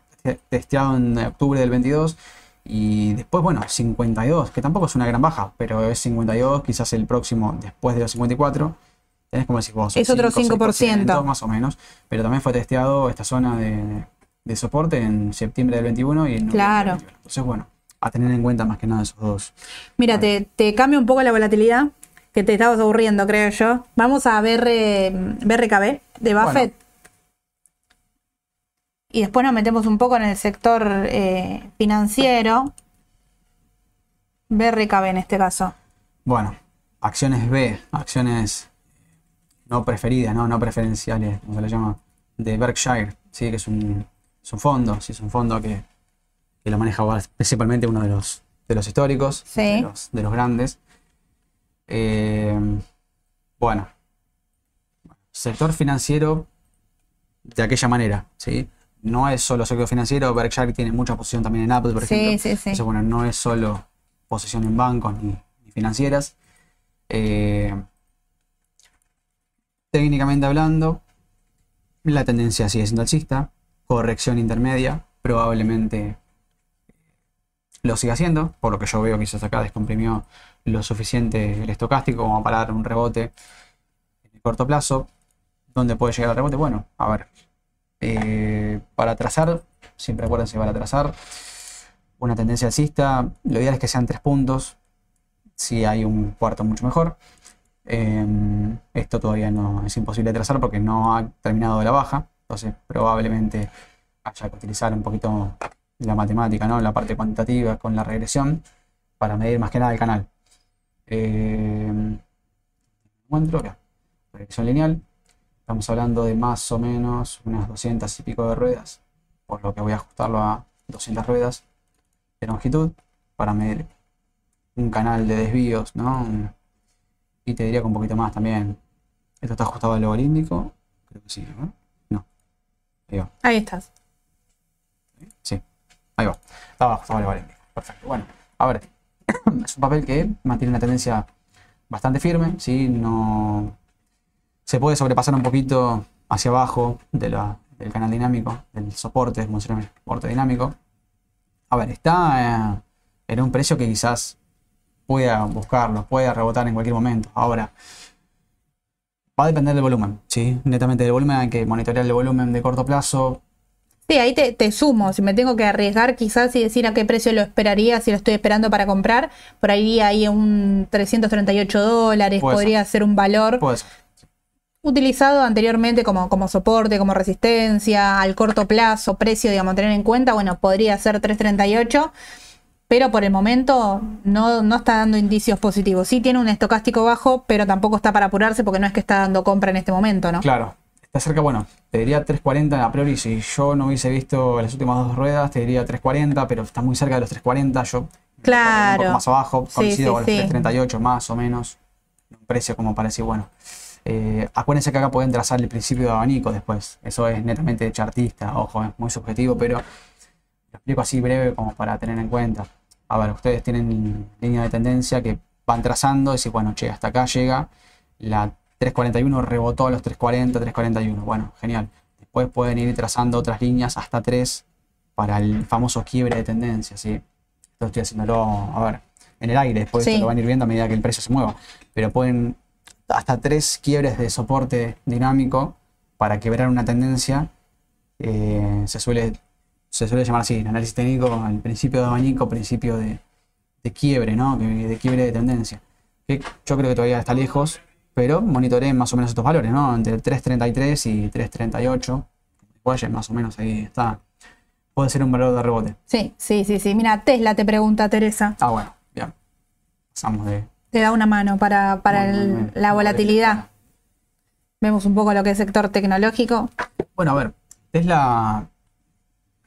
testeado en octubre del 22 y después, bueno, 52, que tampoco es una gran baja, pero es 52, quizás el próximo después de los 54 tenés como decís vos. Es otro 5%. Más o menos. Pero también fue testeado esta zona de, soporte en septiembre del 21 y en Claro. Entonces, bueno, a tener en cuenta más que nada esos dos. Mira, te, te cambio un poco la volatilidad, que te estabas aburriendo, creo yo. Vamos a ver BRKB de Buffett. Y después nos metemos un poco en el sector eh, financiero. BRKB en este caso. Bueno, acciones B, acciones no preferidas, no, no preferenciales, como se le llama, de Berkshire, ¿sí? que es un, fondo, ¿sí? es un fondo que, lo maneja principalmente uno de los, de los históricos, de, los, grandes. Eh, bueno, sector financiero de aquella manera, ¿sí? No es solo sector financiero, Berkshire tiene mucha posición también en Apple, por ejemplo. Sí, sí, Entonces, bueno, no es solo posición en bancos ni, financieras. Eh, Técnicamente hablando, la tendencia sigue siendo alcista, corrección intermedia, probablemente lo siga haciendo, por lo que yo veo quizás acá descomprimió lo suficiente el estocástico como para dar un rebote en el corto plazo. ¿Dónde puede llegar el rebote? Bueno, a ver, eh, para trazar, siempre acuérdense para trazar una tendencia alcista, lo ideal es que sean tres puntos, si hay un cuarto mucho mejor. Em, esto todavía no es imposible de trazar porque no ha terminado la baja, entonces probablemente haya que utilizar un poquito la matemática, ¿no? la parte cuantitativa con la regresión para medir más que nada el canal. Eh, encuentro acá, regresión lineal, estamos hablando de más o menos unas 200 y pico de ruedas, por lo que voy a ajustarlo a 200 ruedas de longitud para medir un canal de desvíos, ¿no? Y te diría que un poquito más también. Esto está ajustado al logarítmico. Creo que sí, ¿no? No. Ahí va. Ahí estás. Sí. Ahí va. Estaba ajustado al logarítmico. Perfecto. Bueno, a ver. [COUGHS] es un papel que mantiene una tendencia bastante firme. ¿sí? No. Se puede sobrepasar un poquito hacia abajo de la, del canal dinámico, del soporte, llama, soporte dinámico. A ver, está eh, en un precio que quizás pueda buscarlo, pueda rebotar en cualquier momento. Ahora, va a depender del volumen, ¿sí? Netamente del volumen, hay que monitorear el volumen de corto plazo. Sí, ahí te, sumo, si me tengo que arriesgar quizás y decir a qué precio lo esperaría, si lo estoy esperando para comprar, por ahí ahí un 338 dólares, podría ser un valor. utilizado anteriormente como, como soporte, como resistencia, al corto plazo, precio, digamos, tener en cuenta, bueno, podría ser 338 pero por el momento no, no, está dando indicios positivos. Sí tiene un estocástico bajo, pero tampoco está para apurarse porque no es que está dando compra en este momento, ¿no? Claro, está cerca, bueno, te diría 340 a priori, si yo no hubiese visto las últimas dos ruedas, te diría 340, pero está muy cerca de los 340, yo Claro. un poco más abajo, Sí, coincido sí, con los sí. 338 más o menos, un precio como para decir, bueno. Eh, acuérdense que acá pueden trazar el principio de abanico después, eso es netamente chartista, ojo, es muy subjetivo, pero lo explico así breve como para tener en cuenta. A ver, ustedes tienen línea de tendencia que van trazando y decir, bueno, che, hasta acá llega, la 341 rebotó a los 340, 341, bueno, genial. Después pueden ir trazando otras líneas hasta 3 para el famoso quiebre de tendencia, ¿sí? Esto estoy haciéndolo, a ver, en el aire, después Sí. esto lo van a ir viendo a medida que el precio se mueva, pero pueden hasta tres quiebres de soporte dinámico para quebrar una tendencia. eh, se, suele, se suele llamar así, en análisis técnico, el principio de abanico, principio de, de quiebre, ¿no? De quiebre de tendencia. Que yo creo que todavía está lejos, pero monitoreen más o menos estos valores, ¿no? Entre 3.33 y 3.38. Oye, más o menos ahí está. Puede ser un valor de rebote. Sí, sí, sí, sí. Mira, Tesla te pregunta, Teresa. Ah, bueno, bien. Pasamos de. Te da una mano para, para el- bien. la volatilidad. Vemos un poco lo que es sector tecnológico. Bueno, a ver, Tesla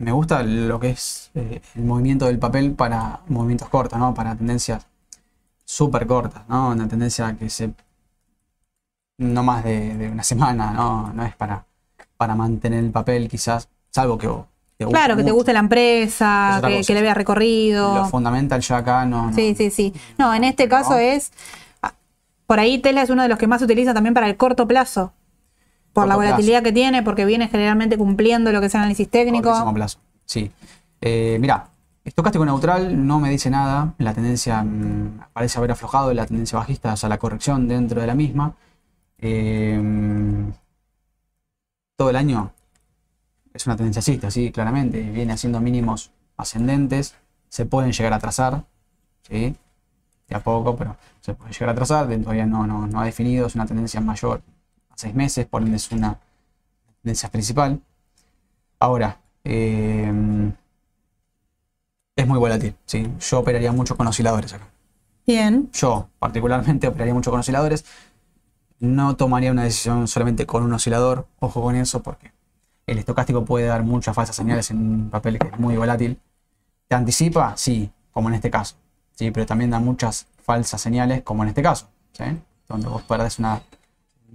me gusta lo que es eh, el movimiento del papel para movimientos cortos, ¿no? Para tendencias súper cortas, ¿no? Una tendencia que se no más de, de una semana, ¿no? No es para, para mantener el papel, quizás, salvo que te guste Claro, que te guste la Es empresa, que, le vea recorrido. Lo fundamental ya acá no. no- Sí, sí, sí. No, en este caso es. ah, Por ahí Tesla es uno de los que más se utiliza también para el corto plazo. Por la volatilidad que tiene, porque viene generalmente cumpliendo lo que es análisis técnico. Cortísimo plazo. Sí. Eh, mira, estocástico neutral no me dice nada. La tendencia mm, parece haber aflojado, la tendencia bajista, o sea, la corrección dentro de la misma. Eh, todo el año es una tendencia alcista, sí, claramente. Viene haciendo mínimos ascendentes. Se pueden llegar a trazar, ¿sí? De a poco, pero se puede llegar a trazar. Todavía no, no, no ha definido, es una tendencia mayor a seis meses, por ende es una tendencia principal. Ahora, eh, es muy volátil, ¿sí? Yo operaría mucho con osciladores acá. Bien. Yo, particularmente, [LAUGHS] operaría mucho con osciladores. No tomaría una decisión solamente con un oscilador. Ojo con eso, porque el estocástico puede dar muchas falsas señales en un papel que es muy volátil. ¿Te anticipa? Sí, como en este caso. Sí, pero también da muchas falsas señales, como en este caso. ¿sí? Donde vos perdés una, un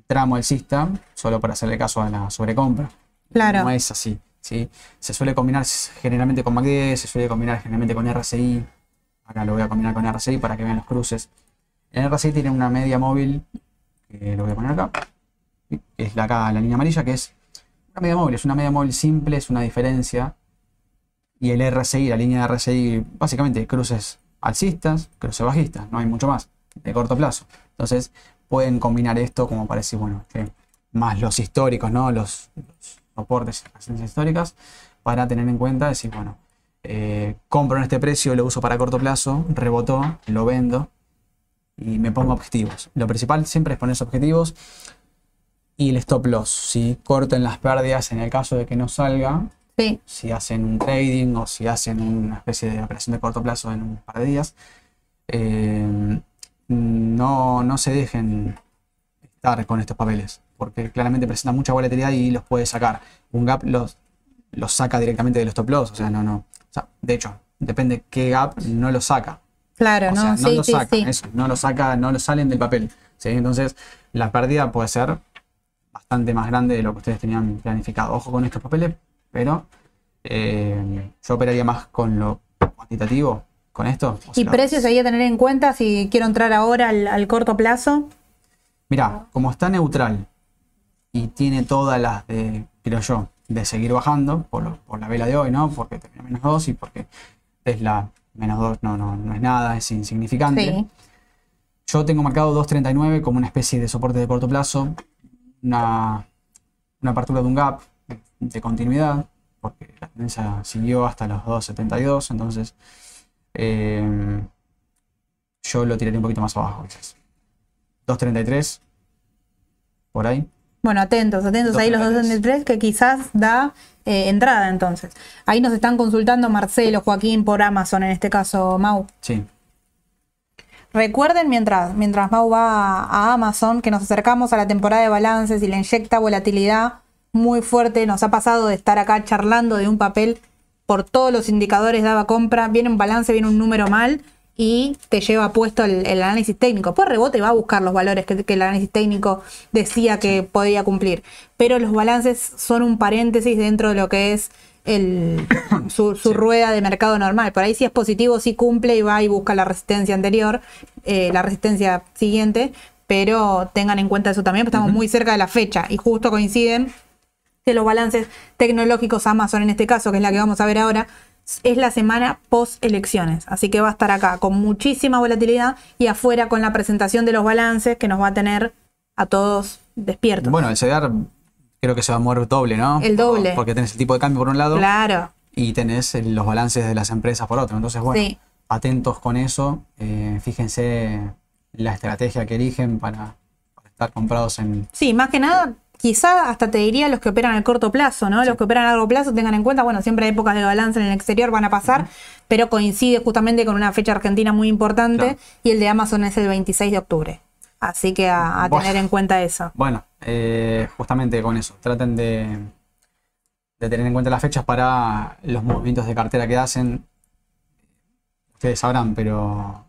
tramo alcista solo para hacerle caso a la sobrecompra. Claro. No es así. ¿sí? Se suele combinar generalmente con MACD, se suele combinar generalmente con RSI. Acá lo voy a combinar con RSI para que vean los cruces. El RSI tiene una media móvil, que lo voy a poner acá, que es la, acá, la línea amarilla, que es una media móvil, es una media móvil simple, es una diferencia. Y el RSI, la línea de RSI, básicamente cruces alcistas, cruces bajistas, no hay mucho más, de corto plazo. Entonces pueden combinar esto como para decir, bueno, que más los históricos, ¿no? Los, los soportes, las tendencias históricas, para tener en cuenta, decir, bueno, eh, compro en este precio, lo uso para corto plazo, rebotó, lo vendo y me pongo objetivos. Lo principal siempre es ponerse objetivos y el stop loss. Si corten las pérdidas en el caso de que no salga, Sí. si hacen un trading o si hacen una especie de operación de corto plazo en un par de días, eh, no, no se dejen estar con estos papeles, porque claramente presentan mucha volatilidad y los puede sacar. Un gap los, los saca directamente de los stop loss, o sea, no, no. O sea, de hecho, depende qué gap no lo saca. Claro, O ¿no? sea, no sí, lo sí, saca, sí. eso, no lo saca, no lo salen del papel. ¿sí? Entonces, la pérdida puede ser bastante más grande de lo que ustedes tenían planificado. Ojo con estos papeles, pero eh, yo operaría más con lo cuantitativo, con esto. o Y precios ahí a tener en cuenta si quiero entrar ahora al, al corto plazo. Mira, como está neutral y tiene todas las de, creo yo, de seguir bajando por, lo- por la vela de hoy, ¿no? Porque terminó menos 2 y porque Tesla menos 2 no, no, no es nada, es insignificante. Sí. Yo tengo marcado 2.39 como una especie de soporte de corto plazo, una, una apertura de un gap de continuidad, porque la tendencia siguió hasta los 2.72, entonces eh, yo lo tiraría un poquito más abajo, quizás. 2.33, por ahí. Bueno, atentos, atentos ahí los 233 que quizás da eh, entrada entonces. Ahí nos están consultando Marcelo, Joaquín por Amazon en este caso, Mau. Sí. Recuerden mientras, mientras Mau va a Amazon que nos acercamos a la temporada de balances y le inyecta volatilidad muy fuerte. Nos ha pasado de estar acá charlando de un papel por todos los indicadores daba compra, viene un balance, viene un número mal y te lleva puesto el, análisis técnico. Por rebote va a buscar los valores que, el análisis técnico decía que podía cumplir. Pero los balances son un paréntesis dentro de lo que es el, [COUGHS] su, rueda de mercado normal. Por ahí si es positivo, sí cumple y va y busca la resistencia anterior, eh, la resistencia siguiente, pero tengan en cuenta eso también, porque estamos muy cerca de la fecha y justo coinciden que los balances tecnológicos Amazon en este caso, que es la que vamos a ver ahora, es la semana post elecciones. Así que va a estar acá con muchísima volatilidad y afuera con la presentación de los balances que nos va a tener a todos despiertos. Bueno, el CDR creo que se va a mover doble, ¿no? El doble. Porque tenés el tipo de cambio por un lado. Claro. Y tenés los balances de las empresas por otro. Entonces, bueno, atentos con eso. Eh, fíjense la estrategia que eligen para, estar comprados en... Sí, más que nada, quizá hasta te diría los que operan a corto plazo, ¿no? Los que operan a largo plazo tengan en cuenta, bueno, siempre hay épocas de balance en el exterior van a pasar, pero coincide justamente con una fecha argentina muy importante y el de Amazon es el 26 de octubre. Así que a, tener en cuenta eso. Bueno, eh, justamente con eso. Traten de, de tener en cuenta las fechas para los movimientos de cartera que hacen. Ustedes sabrán, pero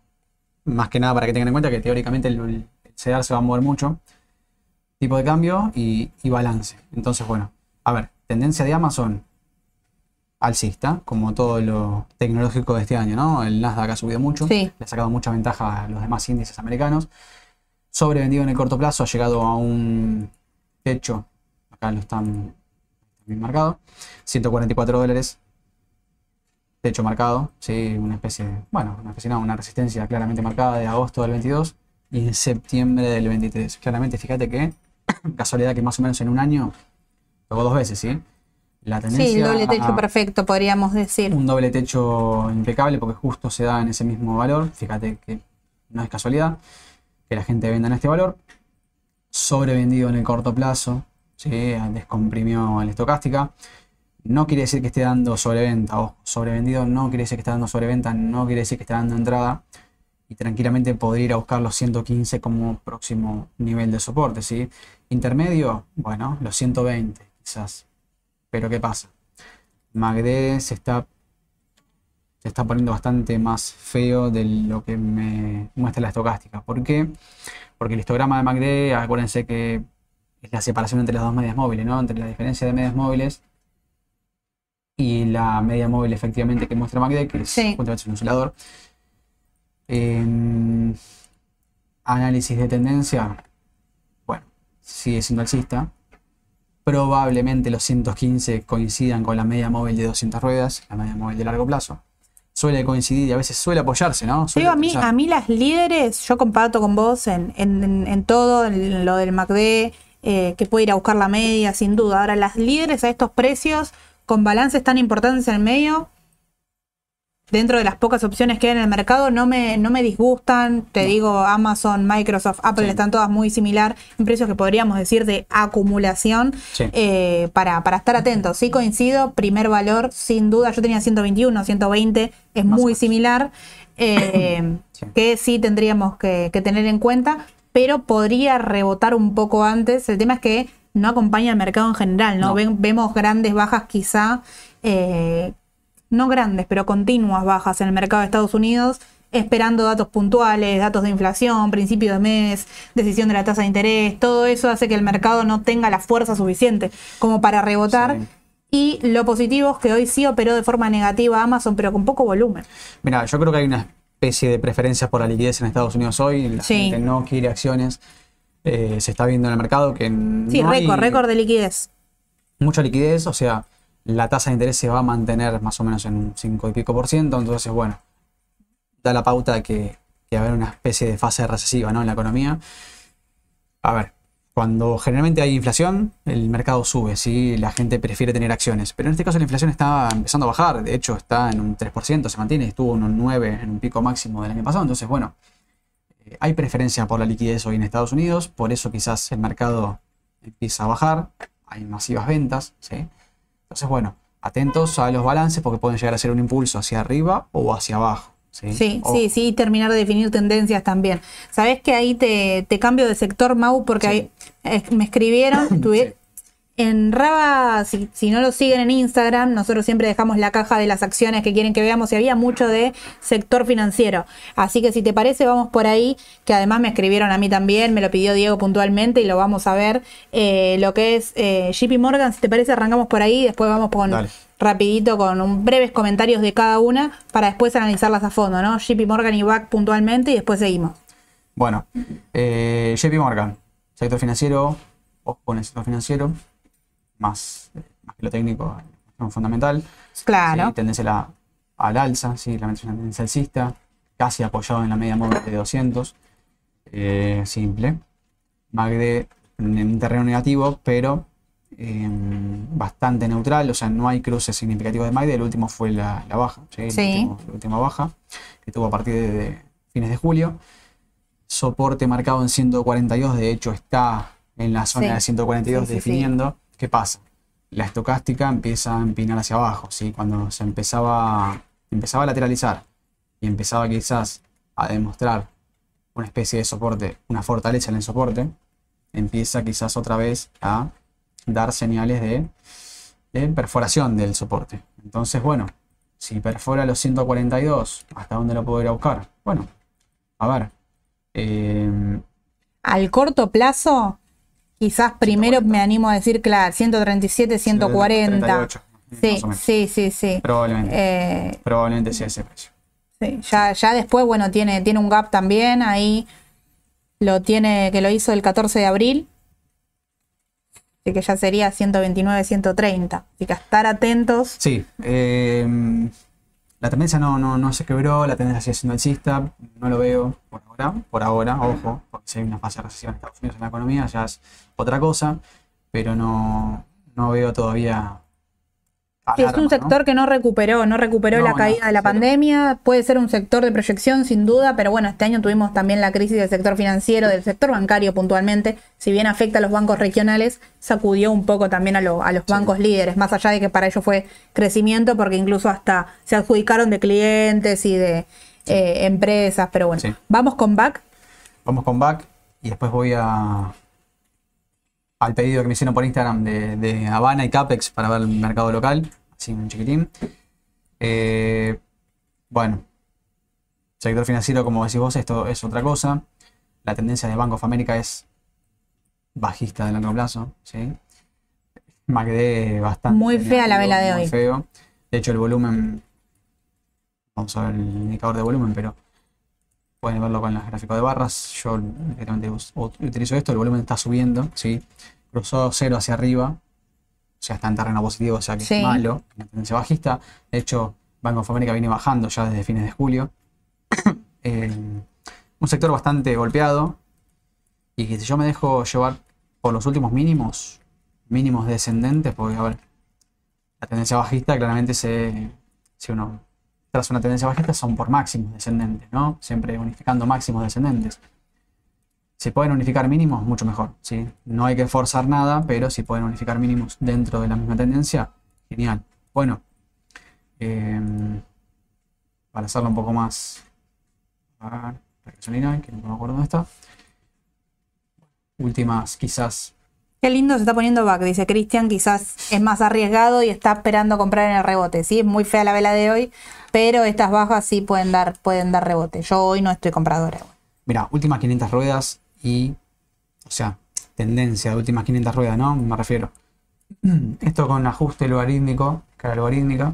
más que nada para que tengan en cuenta que teóricamente el, el se va a mover mucho. Tipo de cambio y, balance. Entonces, bueno, a ver, tendencia de Amazon alcista, como todo lo tecnológico de este año, ¿no? El Nasdaq ha subido mucho, le ha sacado mucha ventaja a los demás índices americanos sobrevendido en el corto plazo, ha llegado a un techo, acá lo están bien marcado, 144 dólares, techo marcado, ¿sí? una especie, bueno, una especie, no, una resistencia claramente marcada de agosto del 22 y en septiembre del 23. Claramente, fíjate que, [COUGHS] casualidad que más o menos en un año, luego dos veces, ¿sí? La tendencia sí, el doble techo perfecto, podríamos decir. Un doble techo impecable porque justo se da en ese mismo valor, fíjate que no es casualidad que la gente venda en este valor. Sobrevendido en el corto plazo, ¿sí? descomprimió la estocástica. No quiere decir que esté dando sobreventa, o sobrevendido no quiere decir que esté dando sobreventa, no quiere decir que esté dando entrada. Y tranquilamente podría ir a buscar los 115 como próximo nivel de soporte. ¿sí? Intermedio, bueno, los 120 quizás. Pero ¿qué pasa? Magde se está se está poniendo bastante más feo de lo que me muestra la estocástica. ¿Por qué? Porque el histograma de MACD, acuérdense que es la separación entre las dos medias móviles, ¿no? Entre la diferencia de medias móviles y la media móvil efectivamente que muestra MACD, que es sí. un insulador. Em, análisis de tendencia, sigue siendo alcista. Probablemente los 115 coincidan con la media móvil de 200 ruedas, la media móvil de largo plazo suele coincidir y a veces suele apoyarse, ¿no? a mí, a mí las líderes, yo comparto con vos en, en, todo, en lo del MACD, eh, que puede ir a buscar la media, sin duda. Ahora, las líderes a estos precios, con balances tan importantes en el medio, dentro de las pocas opciones que hay en el mercado, no me, no me disgustan. Te digo, Amazon, Microsoft, Apple están todas muy similar en precios que podríamos decir de acumulación eh, para, para, estar atentos. Sí coincido, primer valor, sin duda. Yo tenía 121, 120, es muy similar. Eh, [COUGHS] que sí tendríamos que, tener en cuenta, pero podría rebotar un poco antes. El tema es que no acompaña al mercado en general, ¿no? vemos grandes bajas quizá eh, no grandes, pero continuas bajas en el mercado de Estados Unidos, esperando datos puntuales, datos de inflación, principio de mes, decisión de la tasa de interés, todo eso hace que el mercado no tenga la fuerza suficiente como para rebotar. Y lo positivo es que hoy sí operó de forma negativa Amazon, pero con poco volumen. Mira, yo creo que hay una especie de preferencia por la liquidez en Estados Unidos hoy. La gente no quiere acciones. Eh, se está viendo en el mercado que. Sí, récord, récord de liquidez. Mucha liquidez, o sea, la tasa de interés se va a mantener más o menos en un 5 y pico por ciento, entonces bueno, da la pauta de que, a haber una especie de fase recesiva ¿no? en la economía. A ver, cuando generalmente hay inflación, el mercado sube, ¿sí? la gente prefiere tener acciones, pero en este caso la inflación está empezando a bajar, de hecho está en un 3%, se mantiene, estuvo en un 9 en un pico máximo del año pasado, entonces bueno, eh, hay preferencia por la liquidez hoy en Estados Unidos, por eso quizás el mercado empieza a bajar, hay masivas ventas, ¿sí? Entonces, bueno, atentos a los balances porque pueden llegar a ser un impulso hacia arriba o hacia abajo. Sí, Sí, Ojo. sí, sí, y terminar de definir tendencias también. Sabes que ahí te, te cambio de sector, Mau, porque Sí. ahí, eh, me escribieron, [COUGHS] Sí. En Raba, si, si no lo siguen en Instagram, nosotros siempre dejamos la caja de las acciones que quieren que veamos y había mucho de sector financiero. Así que si te parece, vamos por ahí, que además me escribieron a mí también, me lo pidió Diego puntualmente y lo vamos a ver. eh, lo que es eh, JP Morgan, si te parece, arrancamos por ahí, después vamos con Dale. rapidito con un breves comentarios de cada una para después analizarlas a fondo, ¿no? JP Morgan y BAC puntualmente y después seguimos. Bueno, eh, JP Morgan, sector financiero, ojo con el sector financiero, más, más que lo técnico, es fundamental. Claro. Sí, tendencia la- al alza, sí, la es una tendencia alcista, casi apoyado en la media móvil de 200. eh, simple. MACD en un terreno negativo, pero eh, bastante neutral, o sea, no hay cruces significativos de MACD. El último fue la, la baja, ¿sí? El Sí. último- la última baja que tuvo a partir de, de fines de julio. Soporte marcado en 142, de hecho está en la zona de 142 Sí, sí, sí. definiendo. ¿Qué pasa? La estocástica empieza a empinar hacia abajo, ¿sí? Cuando se empezaba, empezaba a lateralizar y empezaba quizás a demostrar una especie de soporte, una fortaleza en el soporte, empieza quizás otra vez a dar señales de, de perforación del soporte. Entonces, bueno, si perfora los 142, ¿hasta dónde lo puedo ir a buscar? Bueno, a ver. eh, Al corto plazo, quizás primero me animo a decir, claro, 137, 140. 38, Sí, sí, sí, sí. Probablemente. Eh, probablemente sea ese precio. sí, Ya, ya después, bueno, tiene, tiene un gap también, ahí lo tiene, que lo hizo el 14 de abril. Así que ya sería 129, 130. Así que estar atentos. Sí, eh, la tendencia no, no, no se quebró, la tendencia sigue siendo alcista, no lo veo por ahora, por ahora, ojo, porque si hay una fase de recesión en Estados Unidos en la economía ya es otra cosa, pero no, no veo todavía... Sí, es un ¿no? sector que no recuperó, no recuperó No, la no, caída de la cero. pandemia. Puede ser un sector de proyección, sin duda, pero bueno, este año tuvimos también la crisis del sector financiero, del sector bancario puntualmente. Si bien afecta a los bancos regionales, sacudió un poco también a, lo- a los bancos líderes, más allá de que para ellos fue crecimiento, porque incluso hasta se adjudicaron de clientes y de eh, empresas. Pero bueno, vamos con BAC. Vamos con back y después voy a al pedido que me hicieron por Instagram de, de Habana y Capex para ver el mercado local, así un chiquitín. Eh, bueno, sector financiero, como decís vos, esto es otra cosa. La tendencia de Bank of America es bajista de largo plazo, ¿sí? MACD bastante. Muy fea la vela de muy hoy. feo. De hecho, el volumen, vamos a ver el indicador de volumen, pero pueden verlo con el gráfico de barras. Yo directamente utilizo esto, el volumen está subiendo, ¿sí? Cruzó cero hacia arriba, o sea, está en terreno positivo, o sea que Sí. es malo, una tendencia bajista. De hecho, Bank of America viene bajando ya desde fines de julio. [COUGHS] Eh, un sector bastante golpeado y que si yo me dejo llevar por los últimos mínimos, mínimos descendentes, porque a ver, la tendencia bajista claramente se, si uno tras una tendencia bajista son por máximos descendentes, ¿no? Siempre unificando máximos descendentes. Si pueden unificar mínimos, mucho mejor, ¿sí? No hay que forzar nada, pero si pueden unificar mínimos dentro de la misma tendencia, genial. Bueno, em, para hacerlo un poco más... A ver, la gasolina, que no me acuerdo dónde está. Últimas, quizás Qué lindo se está poniendo back, dice Cristian, quizás es más arriesgado y está esperando comprar en el rebote. Sí, es muy fea la vela de hoy, pero estas bajas sí pueden dar, pueden dar rebote. Yo hoy no estoy compradora. Mira, últimas 500 ruedas y, o sea, tendencia de últimas 500 ruedas, ¿no? Me refiero. [CLEARS THROAT] Esto con ajuste logarítmico, cara logarítmica,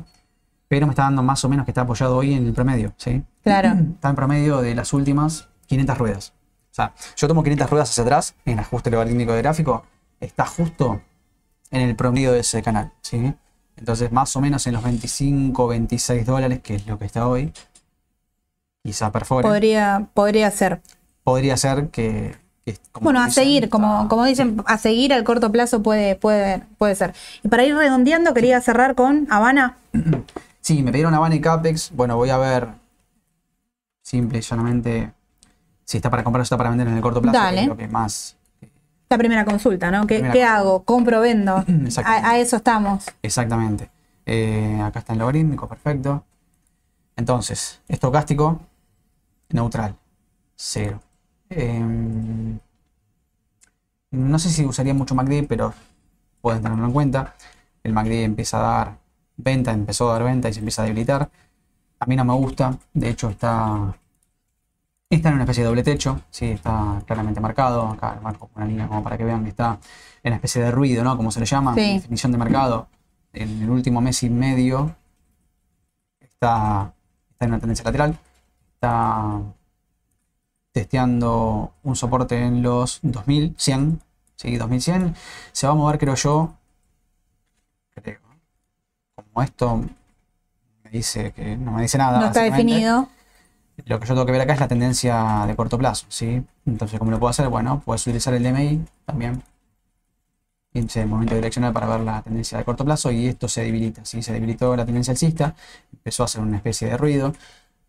pero me está dando más o menos que está apoyado hoy en el promedio, ¿sí? Claro. [CLEARS THROAT] Está en promedio de las últimas 500 ruedas. O sea, yo tomo 500 ruedas hacia atrás en ajuste logarítmico de gráfico, está justo en el promedio de ese canal, ¿sí? Entonces, más o menos en los 25, 26 dólares, que es lo que está hoy, quizá perfore. Podría, podría ser. Podría ser que. Bueno, a seguir, como, como dicen, a seguir al corto plazo puede, puede, puede ser. Y para ir redondeando, quería cerrar con Habana. Sí, me pidieron Habana y Capex. Bueno, voy a ver simple y llanamente si está para comprar o está para vender en el corto plazo. Dale. que es lo que más. La primera consulta, ¿no? ¿Qué, qué hago? ¿Compro, vendo? [CLEARS THROAT] A eso estamos. Exactamente. Eh, acá está el logarítmico, perfecto. Entonces, estocástico, neutral, cero. Em, no sé si usaría mucho MACD, pero pueden tenerlo en cuenta. El MACD empieza a dar venta, empezó a dar venta y se empieza a debilitar. A mí no me gusta, de hecho está, está en una especie de doble techo, sí, está claramente marcado. Acá marco una línea como para que vean que está en una especie de ruido, ¿no? Como se le llama, Sí. definición de mercado. En el último mes y medio está, está en una tendencia lateral. Está testeando un soporte en los 2100. Sí, 2100. Se va a mover, creo yo. Creo. Como esto me dice que no me dice nada. No está definido. Lo que yo tengo que ver acá es la tendencia de corto plazo, ¿sí? Entonces, ¿cómo lo puedo hacer? Bueno, puedes utilizar el DMI también. Índice movimiento direccional para ver la tendencia de corto plazo y esto se debilita, ¿sí? Se debilitó la tendencia alcista, empezó a hacer una especie de ruido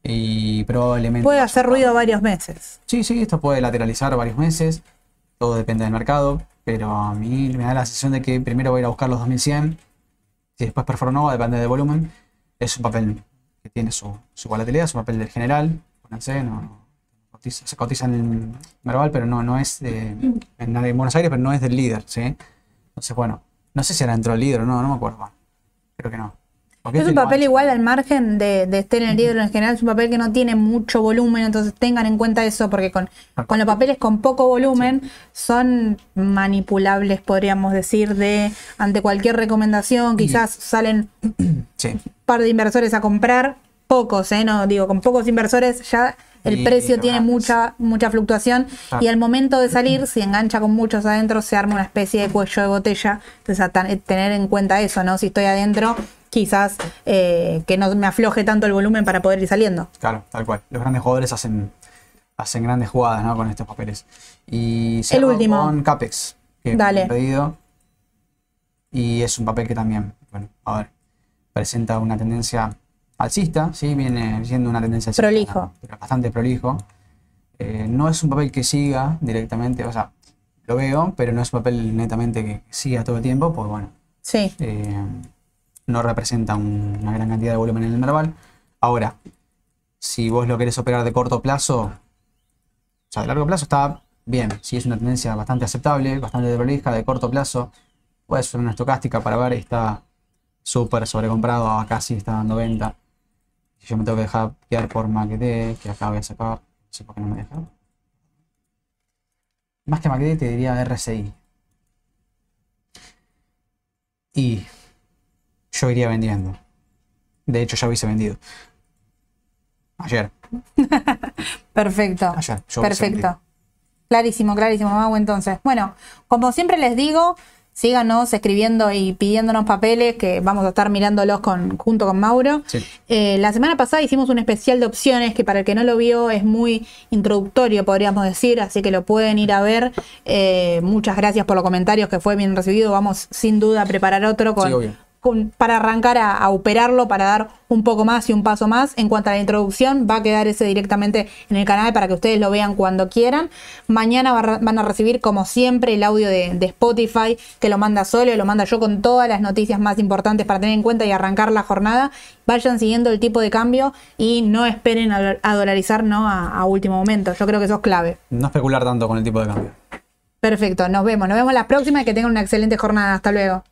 y probablemente... Puede hacer ruido varios meses. Sí, sí, esto puede lateralizar varios meses, todo depende del mercado, pero a mí me da la sensación de que primero voy a ir a buscar los 2100, si después perforo no, depende del volumen. Es un papel que tiene su, su volatilidad, es un papel del general, pónganse, no, no- cotiza- se cotiza en Merval, pero no, no es de- en, en Buenos Aires, pero no es del líder, ¿sí? Entonces, bueno, no sé si era dentro del líder o no, no me acuerdo. Creo que no. Porque Es un papel ancho. igual al margen de, de estar en el libro en general, es un papel que no tiene mucho volumen, entonces tengan en cuenta eso, porque con, con los papeles con poco volumen son manipulables, podríamos decir, de ante cualquier recomendación, quizás salen [CLEARS THROAT] un par de inversores a comprar, pocos, ¿eh? No, digo, con pocos inversores ya el precio tiene mucha, mucha fluctuación Claro. y al momento de salir, si engancha con muchos adentro, se arma una especie de cuello de botella. Entonces, a tener en cuenta eso, ¿no? Si estoy adentro, quizás eh, que no me afloje tanto el volumen para poder ir saliendo. Claro, tal cual. Los grandes jugadores hacen, hacen grandes jugadas ¿no? con estos papeles. Y El último. con Capex, que Dale. me pedido. Y es un papel que también, bueno, a ver, presenta una tendencia alcista, ¿sí? Viene siendo una tendencia alcista, Prolijo. bastante prolijo. Eh, no es un papel que siga directamente, o sea, lo veo, pero no es un papel netamente que siga todo el tiempo, pues bueno, Sí, eh, no representa un- una gran cantidad de volumen en el Merval. Ahora, si vos lo querés operar de corto plazo, o sea, de largo plazo está bien, si es una tendencia bastante aceptable, bastante de prolija, de corto plazo, puede ser una estocástica para ver, está súper sobrecomprado, acá sí está dando venta. Si yo me tengo que dejar guiar por MACD, que acá voy a sacar, no sé por qué no me deja. Más que MACD te diría RSI. Y yo iría vendiendo. De hecho, ya hubiese vendido. Ayer. [LAUGHS] perfecto. Ayer. Yo Perfecto. vendido. Clarísimo, clarísimo, hago entonces. Bueno, como siempre les digo, síganos escribiendo y pidiéndonos papeles que vamos a estar mirándolos con, junto con Mauro. Sí. Eh, la semana pasada hicimos un especial de opciones que para el que no lo vio es muy introductorio, podríamos decir, así que lo pueden ir a ver. Eh, muchas gracias por los comentarios, que fue bien recibido. Vamos sin duda a preparar otro con, Sí. Con- para arrancar a, a operarlo, para dar un poco más y un paso más. En cuanto a la introducción, va a quedar ese directamente en el canal para que ustedes lo vean cuando quieran. Mañana va van a recibir, como siempre, el audio de, de Spotify, que lo manda solo, y lo manda yo con todas las noticias más importantes para tener en cuenta y arrancar la jornada. Vayan siguiendo el tipo de cambio y no esperen a, a dolarizar ¿no? a, a último momento. Yo creo que eso es clave. No especular tanto con el tipo de cambio. Perfecto, nos vemos. Nos vemos la próxima y que tengan una excelente jornada. Hasta luego.